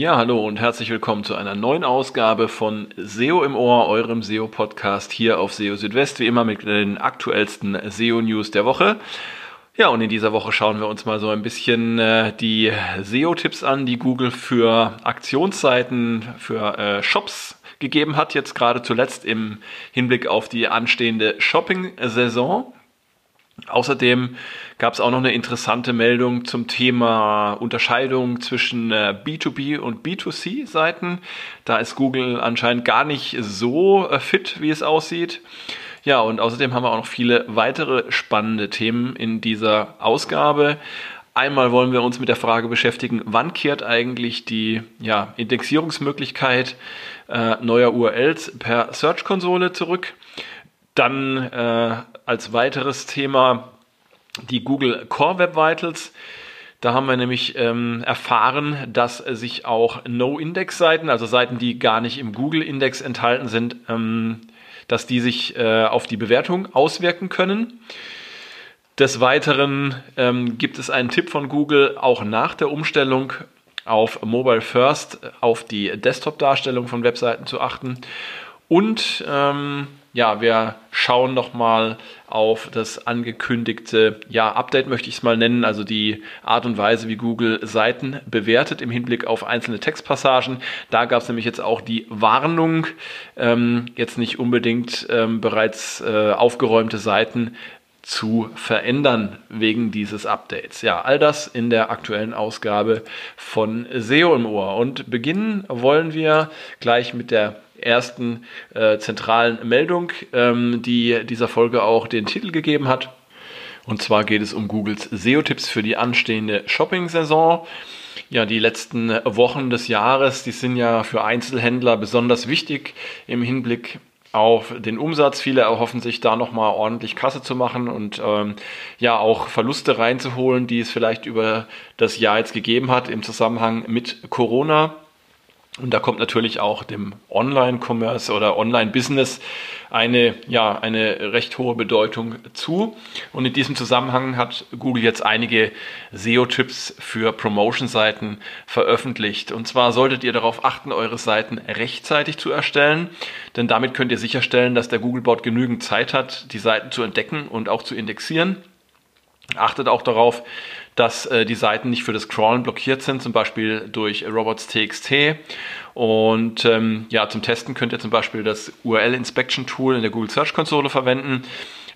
Ja, hallo und herzlich willkommen zu einer neuen Ausgabe von SEO im Ohr, eurem SEO-Podcast hier auf SEO Südwest, wie immer mit den aktuellsten SEO-News der Woche. Ja, und in dieser Woche schauen wir uns mal so ein bisschen äh, die SEO-Tipps an, die Google für Aktionsseiten, für äh, Shops gegeben hat, jetzt gerade zuletzt im Hinblick auf die anstehende Shopping-Saison. Außerdem gab es auch noch eine interessante Meldung zum Thema Unterscheidung zwischen äh, B2B und B2C-Seiten. Da ist Google anscheinend gar nicht so äh, fit, wie es aussieht. Ja, und außerdem haben wir auch noch viele weitere spannende Themen in dieser Ausgabe. Einmal wollen wir uns mit der Frage beschäftigen, wann kehrt eigentlich die ja, Indexierungsmöglichkeit äh, neuer URLs per Search-Konsole zurück? Dann äh, als weiteres Thema die Google Core Web Vitals. Da haben wir nämlich ähm, erfahren, dass sich auch No-Index-Seiten, also Seiten, die gar nicht im Google-Index enthalten sind, ähm, dass die sich äh, auf die Bewertung auswirken können. Des Weiteren ähm, gibt es einen Tipp von Google, auch nach der Umstellung auf Mobile First auf die Desktop-Darstellung von Webseiten zu achten. Und ähm, ja, wir schauen nochmal auf das angekündigte ja, Update, möchte ich es mal nennen, also die Art und Weise, wie Google Seiten bewertet im Hinblick auf einzelne Textpassagen. Da gab es nämlich jetzt auch die Warnung, ähm, jetzt nicht unbedingt ähm, bereits äh, aufgeräumte Seiten zu verändern wegen dieses Updates. Ja, all das in der aktuellen Ausgabe von SEO im Ohr. Und beginnen wollen wir gleich mit der ersten äh, zentralen Meldung, ähm, die dieser Folge auch den Titel gegeben hat. Und zwar geht es um Googles SEO-Tipps für die anstehende Shopping-Saison. Ja, die letzten Wochen des Jahres, die sind ja für Einzelhändler besonders wichtig im Hinblick auf den Umsatz. Viele erhoffen sich da nochmal ordentlich Kasse zu machen und ähm, ja auch Verluste reinzuholen, die es vielleicht über das Jahr jetzt gegeben hat im Zusammenhang mit Corona. Und da kommt natürlich auch dem Online-Commerce oder Online-Business eine, ja, eine recht hohe Bedeutung zu. Und in diesem Zusammenhang hat Google jetzt einige SEO-Tipps für Promotion-Seiten veröffentlicht. Und zwar solltet ihr darauf achten, eure Seiten rechtzeitig zu erstellen, denn damit könnt ihr sicherstellen, dass der Googlebot genügend Zeit hat, die Seiten zu entdecken und auch zu indexieren. Achtet auch darauf, dass äh, die Seiten nicht für das Crawlen blockiert sind, zum Beispiel durch robots.txt. Und ähm, ja, zum Testen könnt ihr zum Beispiel das URL Inspection Tool in der Google Search Konsole verwenden,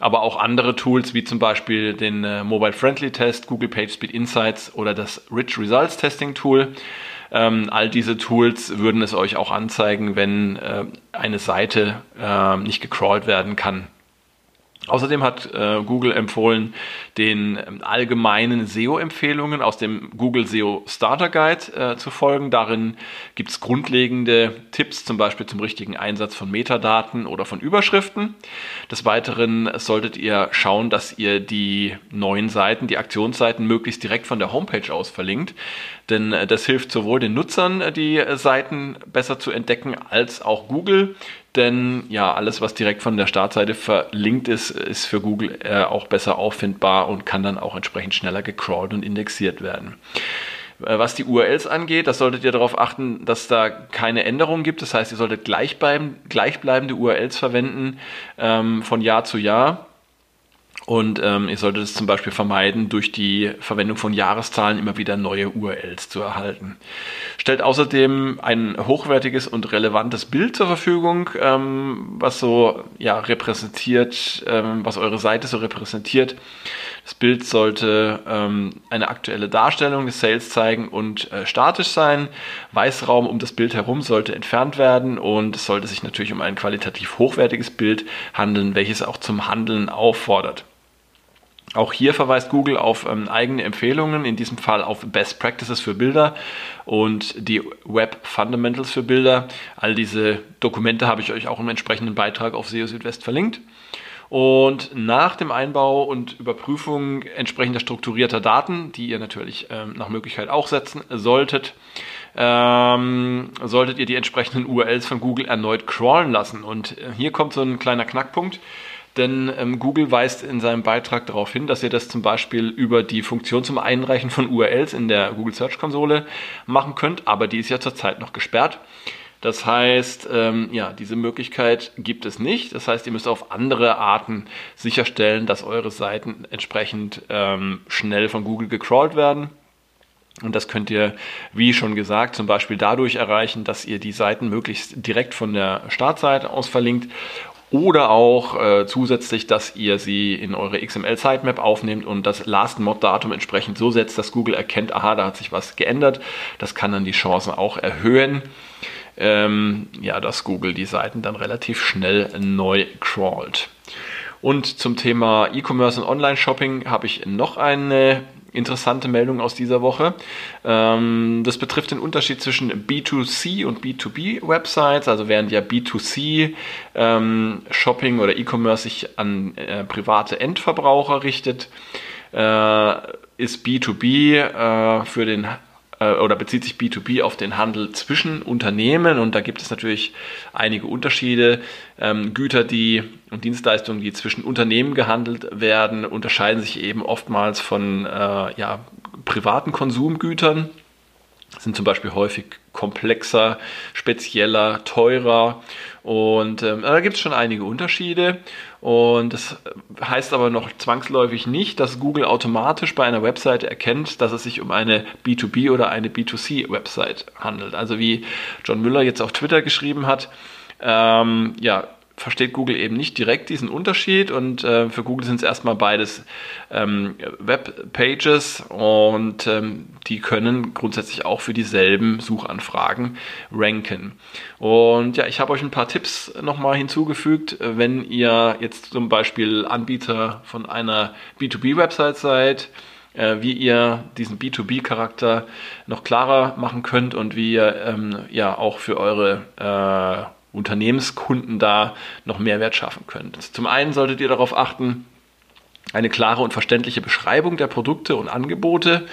aber auch andere Tools wie zum Beispiel den äh, Mobile Friendly Test, Google PageSpeed Insights oder das Rich Results Testing Tool. Ähm, all diese Tools würden es euch auch anzeigen, wenn äh, eine Seite äh, nicht gecrawlt werden kann. Außerdem hat äh, Google empfohlen, den ähm, allgemeinen SEO-Empfehlungen aus dem Google SEO Starter Guide äh, zu folgen. Darin gibt es grundlegende Tipps, zum Beispiel zum richtigen Einsatz von Metadaten oder von Überschriften. Des Weiteren solltet ihr schauen, dass ihr die neuen Seiten, die Aktionsseiten möglichst direkt von der Homepage aus verlinkt. Denn äh, das hilft sowohl den Nutzern, äh, die äh, Seiten besser zu entdecken, als auch Google denn ja, alles, was direkt von der Startseite verlinkt ist, ist für Google äh, auch besser auffindbar und kann dann auch entsprechend schneller gecrawlt und indexiert werden. Äh, was die URLs angeht, das solltet ihr darauf achten, dass da keine Änderungen gibt. Das heißt, ihr solltet gleichbleibende URLs verwenden ähm, von Jahr zu Jahr. Und ähm, ihr solltet es zum Beispiel vermeiden, durch die Verwendung von Jahreszahlen immer wieder neue URLs zu erhalten. Stellt außerdem ein hochwertiges und relevantes Bild zur Verfügung, ähm, was so ja, repräsentiert, ähm, was eure Seite so repräsentiert. Das Bild sollte ähm, eine aktuelle Darstellung des Sales zeigen und äh, statisch sein. Weißraum um das Bild herum sollte entfernt werden und es sollte sich natürlich um ein qualitativ hochwertiges Bild handeln, welches auch zum Handeln auffordert. Auch hier verweist Google auf ähm, eigene Empfehlungen, in diesem Fall auf Best Practices für Bilder und die Web Fundamentals für Bilder. All diese Dokumente habe ich euch auch im entsprechenden Beitrag auf SEO Südwest verlinkt. Und nach dem Einbau und Überprüfung entsprechender strukturierter Daten, die ihr natürlich ähm, nach Möglichkeit auch setzen solltet, ähm, solltet ihr die entsprechenden URLs von Google erneut crawlen lassen. Und äh, hier kommt so ein kleiner Knackpunkt. Denn ähm, Google weist in seinem Beitrag darauf hin, dass ihr das zum Beispiel über die Funktion zum Einreichen von URLs in der Google Search Konsole machen könnt, aber die ist ja zurzeit noch gesperrt. Das heißt, ähm, ja, diese Möglichkeit gibt es nicht. Das heißt, ihr müsst auf andere Arten sicherstellen, dass eure Seiten entsprechend ähm, schnell von Google gecrawlt werden. Und das könnt ihr, wie schon gesagt, zum Beispiel dadurch erreichen, dass ihr die Seiten möglichst direkt von der Startseite aus verlinkt oder auch äh, zusätzlich, dass ihr sie in eure XML-Sitemap aufnehmt und das Last-Mod-Datum entsprechend so setzt, dass Google erkennt, aha, da hat sich was geändert. Das kann dann die Chancen auch erhöhen, ähm, ja, dass Google die Seiten dann relativ schnell neu crawlt. Und zum Thema E-Commerce und Online-Shopping habe ich noch eine interessante Meldung aus dieser Woche. Ähm, das betrifft den Unterschied zwischen B2C und B2B-Websites. Also während ja B2C ähm, Shopping oder E-Commerce sich an äh, private Endverbraucher richtet, äh, ist B2B äh, für den oder bezieht sich B2B auf den Handel zwischen Unternehmen und da gibt es natürlich einige Unterschiede. Ähm, Güter, die und Dienstleistungen, die zwischen Unternehmen gehandelt werden, unterscheiden sich eben oftmals von äh, ja, privaten Konsumgütern sind zum Beispiel häufig komplexer, spezieller, teurer und ähm, da gibt es schon einige Unterschiede und das heißt aber noch zwangsläufig nicht, dass Google automatisch bei einer Webseite erkennt, dass es sich um eine B2B oder eine B2C-Website handelt. Also wie John Müller jetzt auf Twitter geschrieben hat, ähm, ja, versteht Google eben nicht direkt diesen Unterschied und äh, für Google sind es erstmal beides ähm, Webpages und ähm, die können grundsätzlich auch für dieselben Suchanfragen ranken. Und ja, ich habe euch ein paar Tipps nochmal hinzugefügt, wenn ihr jetzt zum Beispiel Anbieter von einer B2B-Website seid, äh, wie ihr diesen B2B-Charakter noch klarer machen könnt und wie ihr ähm, ja auch für eure äh, Unternehmenskunden da noch Mehrwert schaffen könnt. Zum einen solltet ihr darauf achten, eine klare und verständliche Beschreibung der Produkte und Angebote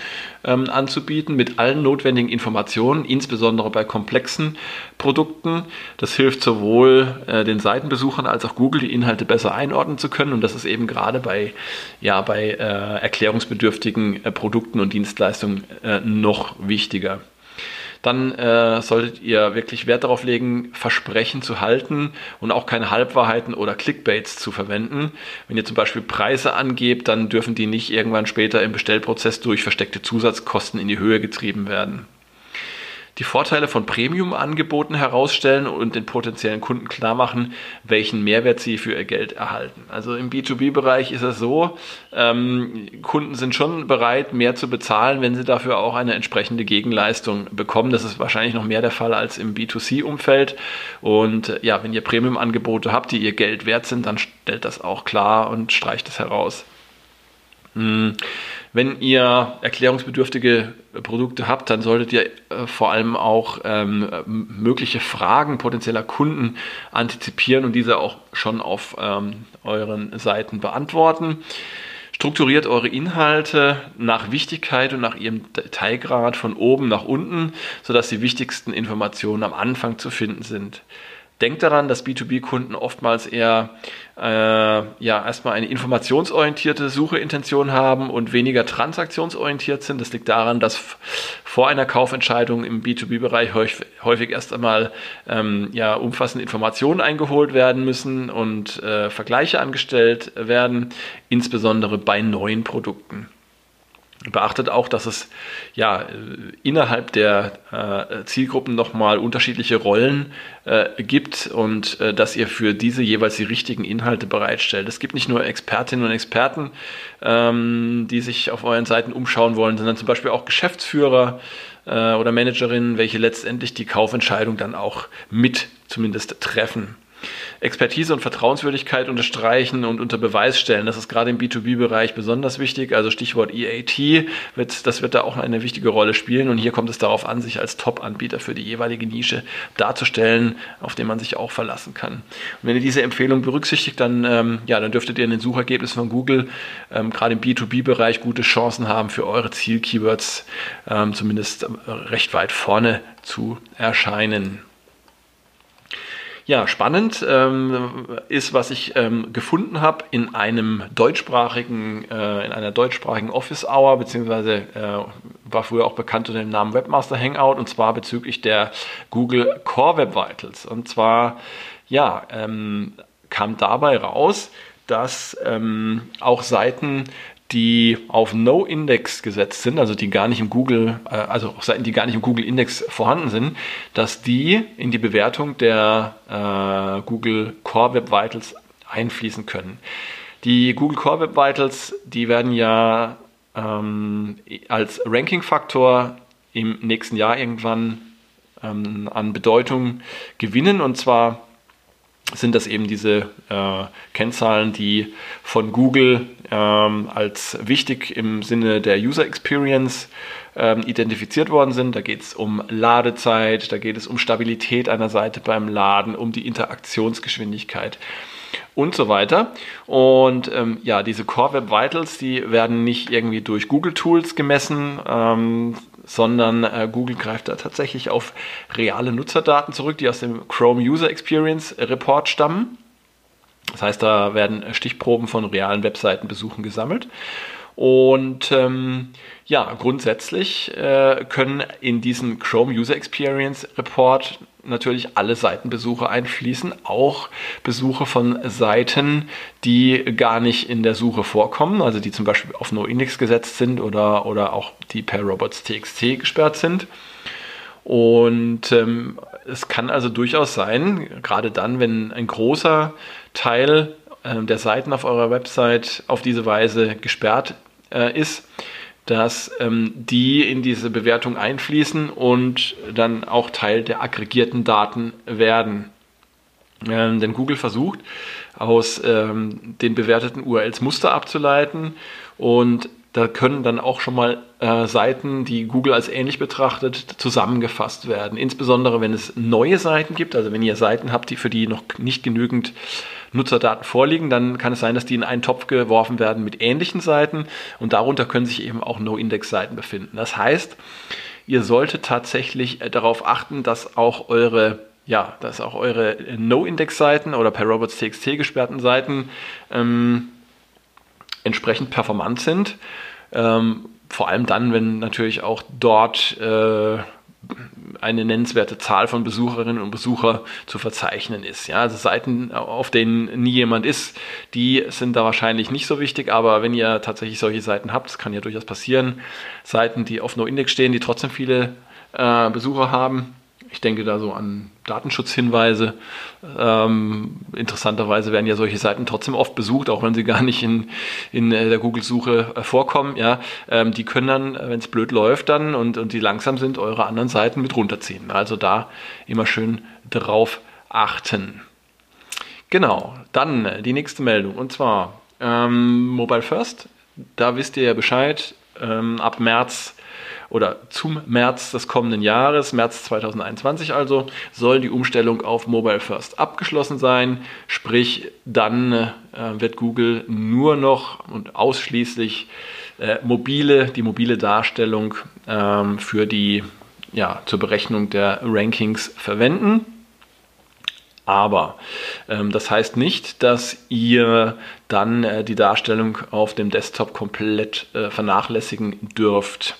ähm, anzubieten mit allen notwendigen Informationen, insbesondere bei komplexen Produkten. Das hilft sowohl äh, den Seitenbesuchern als auch Google, die Inhalte besser einordnen zu können. Und das ist eben gerade bei, ja, bei äh, erklärungsbedürftigen äh, Produkten und Dienstleistungen äh, noch wichtiger dann äh, solltet ihr wirklich Wert darauf legen, Versprechen zu halten und auch keine Halbwahrheiten oder Clickbaits zu verwenden. Wenn ihr zum Beispiel Preise angebt, dann dürfen die nicht irgendwann später im Bestellprozess durch versteckte Zusatzkosten in die Höhe getrieben werden die Vorteile von Premium-Angeboten herausstellen und den potenziellen Kunden klar machen, welchen Mehrwert sie für ihr Geld erhalten. Also im B2B-Bereich ist es so, ähm, Kunden sind schon bereit, mehr zu bezahlen, wenn sie dafür auch eine entsprechende Gegenleistung bekommen. Das ist wahrscheinlich noch mehr der Fall als im B2C-Umfeld. Und äh, ja, wenn ihr Premium-Angebote habt, die ihr Geld wert sind, dann stellt das auch klar und streicht es heraus. Hm. Wenn ihr erklärungsbedürftige Produkte habt, dann solltet ihr äh, vor allem auch ähm, mögliche Fragen potenzieller Kunden antizipieren und diese auch schon auf ähm, euren Seiten beantworten. Strukturiert eure Inhalte nach Wichtigkeit und nach ihrem Detailgrad von oben nach unten, sodass die wichtigsten Informationen am Anfang zu finden sind. Denkt daran, dass B2B-Kunden oftmals eher äh, ja erstmal eine informationsorientierte Sucheintention haben und weniger transaktionsorientiert sind. Das liegt daran, dass vor einer Kaufentscheidung im B2B-Bereich häufig, häufig, erst einmal ähm, ja, umfassende Informationen eingeholt werden müssen und äh, Vergleiche angestellt werden, insbesondere bei neuen Produkten. Beachtet auch, dass es ja innerhalb der äh, Zielgruppen nochmal unterschiedliche Rollen äh, gibt und äh, dass ihr für diese jeweils die richtigen Inhalte bereitstellt. Es gibt nicht nur Expertinnen und Experten, ähm, die sich auf euren Seiten umschauen wollen, sondern zum Beispiel auch Geschäftsführer äh, oder Managerinnen, welche letztendlich die Kaufentscheidung dann auch mit zumindest treffen. Expertise und Vertrauenswürdigkeit unterstreichen und unter Beweis stellen. Das ist gerade im B2B-Bereich besonders wichtig. Also Stichwort EAT, wird, das wird da auch eine wichtige Rolle spielen. Und hier kommt es darauf an, sich als Top-Anbieter für die jeweilige Nische darzustellen, auf den man sich auch verlassen kann. Und wenn ihr diese Empfehlung berücksichtigt, dann, ähm, ja, dann dürftet ihr in den Suchergebnissen von Google ähm, gerade im B2B-Bereich gute Chancen haben, für eure Ziel-Keywords ähm, zumindest recht weit vorne zu erscheinen. Ja, spannend ähm, ist, was ich ähm, gefunden habe in einem deutschsprachigen, äh, in einer deutschsprachigen Office Hour, beziehungsweise äh, war früher auch bekannt unter dem Namen Webmaster Hangout, und zwar bezüglich der Google Core Web Vitals. Und zwar, ja, ähm, kam dabei raus, dass ähm, auch Seiten die auf No-Index gesetzt sind, also die gar nicht im Google, äh, also auch Seiten, die gar nicht im Google-Index vorhanden sind, dass die in die Bewertung der äh, Google Core Web Vitals einfließen können. Die Google Core Web Vitals, die werden ja ähm, als Ranking-Faktor im nächsten Jahr irgendwann ähm, an Bedeutung gewinnen und zwar sind das eben diese äh, Kennzahlen, die von Google ähm, als wichtig im Sinne der User Experience ähm, identifiziert worden sind. Da geht es um Ladezeit, da geht es um Stabilität einer Seite beim Laden, um die Interaktionsgeschwindigkeit und so weiter. Und ähm, ja, diese Core Web Vitals, die werden nicht irgendwie durch Google Tools gemessen, ähm, sondern äh, Google greift da tatsächlich auf reale Nutzerdaten zurück, die aus dem Chrome User Experience Report stammen. Das heißt, da werden Stichproben von realen Webseitenbesuchen gesammelt. Und ähm, ja, grundsätzlich äh, können in diesen Chrome User Experience Report natürlich alle Seitenbesuche einfließen, auch Besuche von Seiten, die gar nicht in der Suche vorkommen, also die zum Beispiel auf NoIndex gesetzt sind oder, oder auch die per robots.txt gesperrt sind. Und ähm, es kann also durchaus sein, gerade dann, wenn ein großer Teil äh, der Seiten auf eurer Website auf diese Weise gesperrt äh, ist, dass ähm, die in diese Bewertung einfließen und dann auch Teil der aggregierten Daten werden. Ähm, denn Google versucht, aus ähm, den bewerteten URLs Muster abzuleiten und da können dann auch schon mal äh, Seiten, die Google als ähnlich betrachtet, zusammengefasst werden. Insbesondere wenn es neue Seiten gibt, also wenn ihr Seiten habt, die für die noch nicht genügend Nutzerdaten vorliegen, dann kann es sein, dass die in einen Topf geworfen werden mit ähnlichen Seiten und darunter können sich eben auch No-Index-Seiten befinden. Das heißt, ihr solltet tatsächlich äh, darauf achten, dass auch eure ja, dass auch eure No-Index-Seiten oder per robots.txt gesperrten Seiten ähm, entsprechend performant sind. Ähm, vor allem dann, wenn natürlich auch dort äh, eine nennenswerte Zahl von Besucherinnen und Besuchern zu verzeichnen ist. Ja, also Seiten, auf denen nie jemand ist, die sind da wahrscheinlich nicht so wichtig, aber wenn ihr tatsächlich solche Seiten habt, das kann ja durchaus passieren, Seiten, die auf No-Index stehen, die trotzdem viele äh, Besucher haben, ich denke da so an Datenschutzhinweise. Ähm, interessanterweise werden ja solche Seiten trotzdem oft besucht, auch wenn sie gar nicht in, in äh, der Google-Suche äh, vorkommen. Ja, ähm, die können dann, wenn es blöd läuft dann und, und die langsam sind, eure anderen Seiten mit runterziehen. Also da immer schön drauf achten. Genau, dann äh, die nächste Meldung und zwar ähm, Mobile First. Da wisst ihr ja Bescheid. Ähm, ab März oder zum März des kommenden Jahres, März 2021 also, soll die Umstellung auf Mobile First abgeschlossen sein. Sprich, dann äh, wird Google nur noch und ausschließlich äh, mobile, die mobile Darstellung ähm, für die ja, zur Berechnung der Rankings verwenden. Aber ähm, das heißt nicht, dass ihr dann äh, die Darstellung auf dem Desktop komplett äh, vernachlässigen dürft.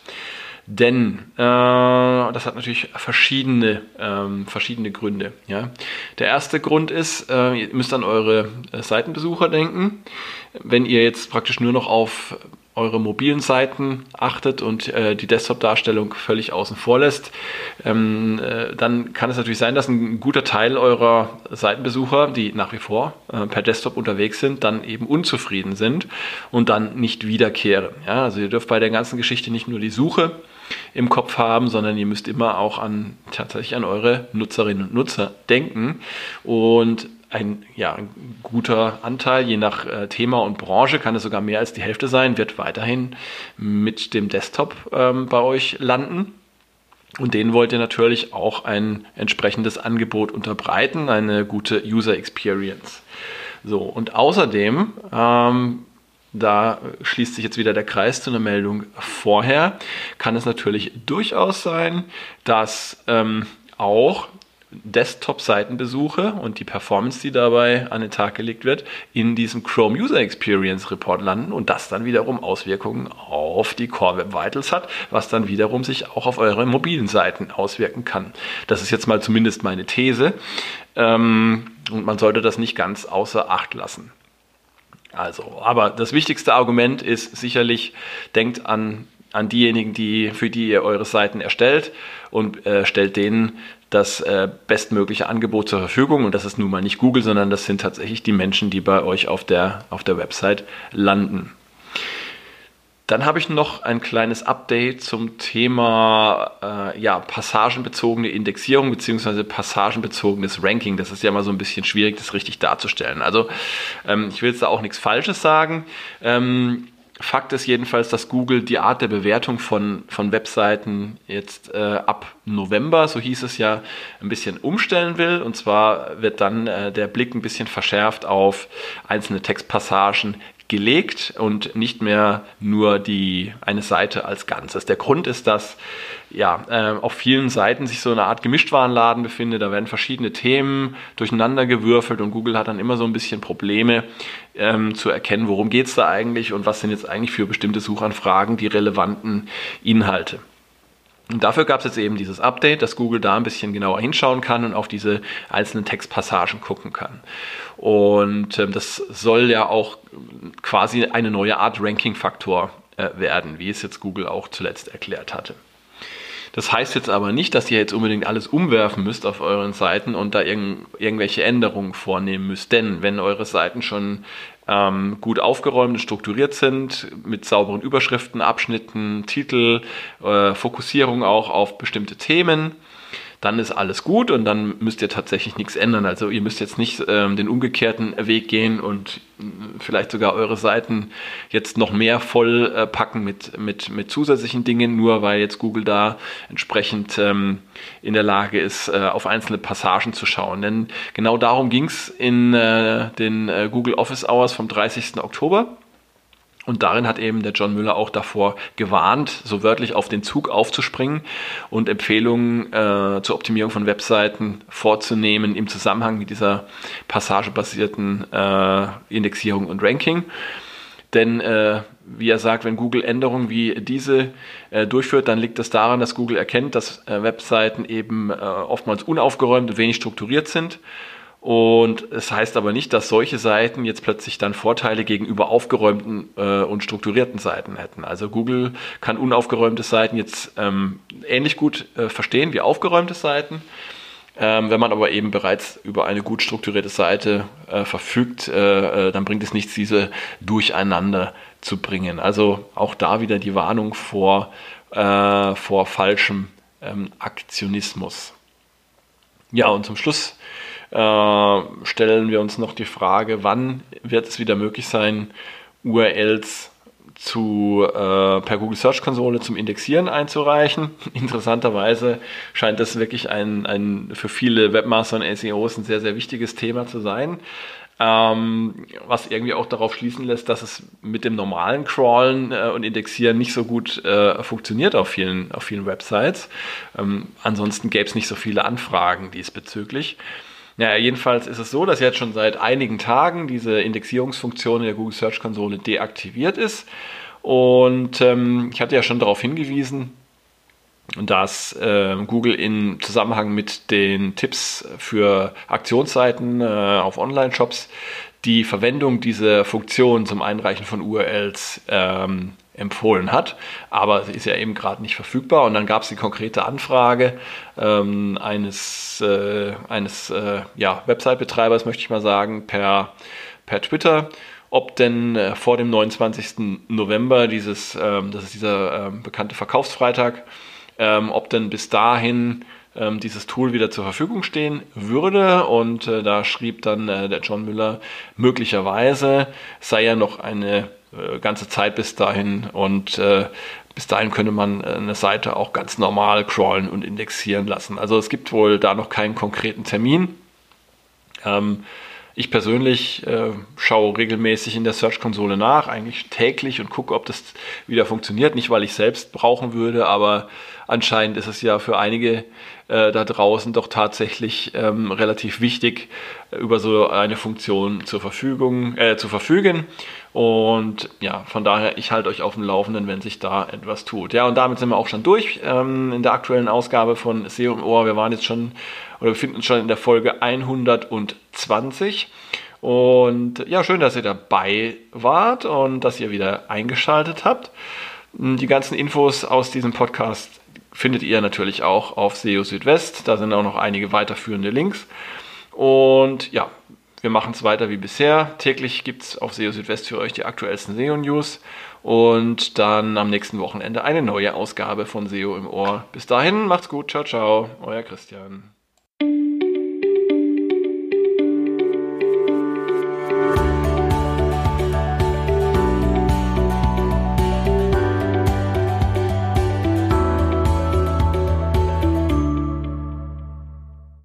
Denn äh, das hat natürlich verschiedene, ähm, verschiedene Gründe. Ja? Der erste Grund ist, äh, ihr müsst an eure äh, Seitenbesucher denken. Wenn ihr jetzt praktisch nur noch auf eure mobilen Seiten achtet und äh, die Desktop-Darstellung völlig außen vor lässt, ähm, äh, dann kann es natürlich sein, dass ein guter Teil eurer Seitenbesucher, die nach wie vor äh, per Desktop unterwegs sind, dann eben unzufrieden sind und dann nicht wiederkehren. Ja? Also ihr dürft bei der ganzen Geschichte nicht nur die Suche im Kopf haben, sondern ihr müsst immer auch an tatsächlich an eure Nutzerinnen und Nutzer denken. Und ein, ja, ein guter Anteil, je nach äh, Thema und Branche, kann es sogar mehr als die Hälfte sein, wird weiterhin mit dem Desktop ähm, bei euch landen. Und denen wollt ihr natürlich auch ein entsprechendes Angebot unterbreiten, eine gute User Experience. So, und außerdem ähm, da schließt sich jetzt wieder der Kreis zu einer Meldung vorher. Kann es natürlich durchaus sein, dass ähm, auch Desktop-Seitenbesuche und die Performance, die dabei an den Tag gelegt wird, in diesem Chrome User Experience Report landen und das dann wiederum Auswirkungen auf die Core Web Vitals hat, was dann wiederum sich auch auf eure mobilen Seiten auswirken kann. Das ist jetzt mal zumindest meine These ähm, und man sollte das nicht ganz außer Acht lassen. Also, aber das wichtigste Argument ist sicherlich, denkt an, an diejenigen, die, für die ihr eure Seiten erstellt und äh, stellt denen das äh, bestmögliche Angebot zur Verfügung. Und das ist nun mal nicht Google, sondern das sind tatsächlich die Menschen, die bei euch auf der, auf der Website landen. Dann habe ich noch ein kleines Update zum Thema äh, ja, passagenbezogene Indexierung bzw. passagenbezogenes Ranking. Das ist ja immer so ein bisschen schwierig, das richtig darzustellen. Also ähm, ich will jetzt da auch nichts Falsches sagen. Ähm, Fakt ist jedenfalls, dass Google die Art der Bewertung von, von Webseiten jetzt äh, ab November, so hieß es ja, ein bisschen umstellen will. Und zwar wird dann äh, der Blick ein bisschen verschärft auf einzelne Textpassagen gelegt und nicht mehr nur die eine Seite als Ganzes. Der Grund ist, dass ja äh, auf vielen Seiten sich so eine Art Gemischtwarenladen befindet. Da werden verschiedene Themen durcheinander gewürfelt und Google hat dann immer so ein bisschen Probleme ähm, zu erkennen, worum geht es da eigentlich und was sind jetzt eigentlich für bestimmte Suchanfragen die relevanten Inhalte. Und dafür gab es jetzt eben dieses Update, dass Google da ein bisschen genauer hinschauen kann und auf diese einzelnen Textpassagen gucken kann. Und ähm, das soll ja auch quasi eine neue Art Ranking-Faktor äh, werden, wie es jetzt Google auch zuletzt erklärt hatte. Das heißt jetzt aber nicht, dass ihr jetzt unbedingt alles umwerfen müsst auf euren Seiten und da irg irgendwelche Änderungen vornehmen müsst. Denn wenn eure Seiten schon ähm, gut aufgeräumt und strukturiert sind, mit sauberen Überschriften, Abschnitten, Titel, äh, Fokussierung auch auf bestimmte Themen, dann ist alles gut und dann müsst ihr tatsächlich nichts ändern. Also ihr müsst jetzt nicht ähm, den umgekehrten Weg gehen und äh, vielleicht sogar eure Seiten jetzt noch mehr voll äh, packen mit, mit, mit zusätzlichen Dingen, nur weil jetzt Google da entsprechend ähm, in der Lage ist, äh, auf einzelne Passagen zu schauen. Denn genau darum ging es in äh, den äh, Google Office Hours vom 30. Oktober. Und darin hat eben der John Müller auch davor gewarnt, so wörtlich auf den Zug aufzuspringen und Empfehlungen äh, zur Optimierung von Webseiten vorzunehmen im Zusammenhang mit dieser passagebasierten äh, Indexierung und Ranking. Denn äh, wie er sagt, wenn Google Änderungen wie diese äh, durchführt, dann liegt das daran, dass Google erkennt, dass äh, Webseiten eben äh, oftmals unaufgeräumt und wenig strukturiert sind und es heißt aber nicht, dass solche Seiten jetzt plötzlich dann Vorteile gegenüber aufgeräumten äh, und strukturierten Seiten hätten. Also Google kann unaufgeräumte Seiten jetzt ähm, ähnlich gut äh, verstehen wie aufgeräumte Seiten. Ähm, wenn man aber eben bereits über eine gut strukturierte Seite äh, verfügt, äh, äh, dann bringt es nichts, diese durcheinander zu bringen. Also auch da wieder die Warnung vor, äh, vor falschem ähm, Aktionismus. Ja, und zum Schluss äh, stellen wir uns noch die Frage, wann wird es wieder möglich sein, URLs zu, äh, per Google Search Konsole zum Indexieren einzureichen. Interessanterweise scheint das wirklich ein, ein für viele Webmaster und SEOs ein sehr, sehr wichtiges Thema zu sein. Ähm, was irgendwie auch darauf schließen lässt, dass es mit dem normalen Crawlen äh, und Indexieren nicht so gut äh, funktioniert auf vielen, auf vielen Websites. Ähm, ansonsten gäbe es nicht so viele Anfragen diesbezüglich. Ja, jedenfalls ist es so, dass jetzt schon seit einigen Tagen diese Indexierungsfunktion in der Google Search Konsole deaktiviert ist. Und ähm, ich hatte ja schon darauf hingewiesen, dass äh, Google in Zusammenhang mit den Tipps für Aktionsseiten äh, auf Online-Shops die Verwendung dieser Funktion zum Einreichen von URLs ähm, empfohlen hat, aber sie ist ja eben gerade nicht verfügbar. Und dann gab es die konkrete Anfrage ähm, eines, äh, eines äh, ja, Website-Betreibers, möchte ich mal sagen, per, per Twitter, ob denn äh, vor dem 29. November dieses, ähm, das ist dieser ähm, bekannte Verkaufsfreitag, ähm, ob denn bis dahin ähm, dieses Tool wieder zur Verfügung stehen würde. Und äh, da schrieb dann äh, der John Müller, möglicherweise sei ja noch eine ganze Zeit bis dahin und äh, bis dahin könnte man äh, eine Seite auch ganz normal crawlen und indexieren lassen. Also es gibt wohl da noch keinen konkreten Termin. Ähm, ich persönlich äh, schaue regelmäßig in der Search-Konsole nach, eigentlich täglich und gucke, ob das wieder funktioniert. Nicht, weil ich selbst brauchen würde, aber anscheinend ist es ja für einige äh, da draußen doch tatsächlich ähm, relativ wichtig, äh, über so eine Funktion zur Verfügung, äh, zu verfügen. Und ja, von daher, ich halte euch auf dem Laufenden, wenn sich da etwas tut. Ja, und damit sind wir auch schon durch ähm, in der aktuellen Ausgabe von SEO im Ohr. Wir waren jetzt schon oder befinden uns schon in der Folge 120. Und ja, schön, dass ihr dabei wart und dass ihr wieder eingeschaltet habt. Die ganzen Infos aus diesem Podcast findet ihr natürlich auch auf SEO Südwest. Da sind auch noch einige weiterführende Links. Und ja, wir machen es weiter wie bisher. Täglich gibt es auf SEO Südwest für euch die aktuellsten SEO-News und dann am nächsten Wochenende eine neue Ausgabe von SEO im Ohr. Bis dahin, macht's gut, ciao, ciao, euer Christian.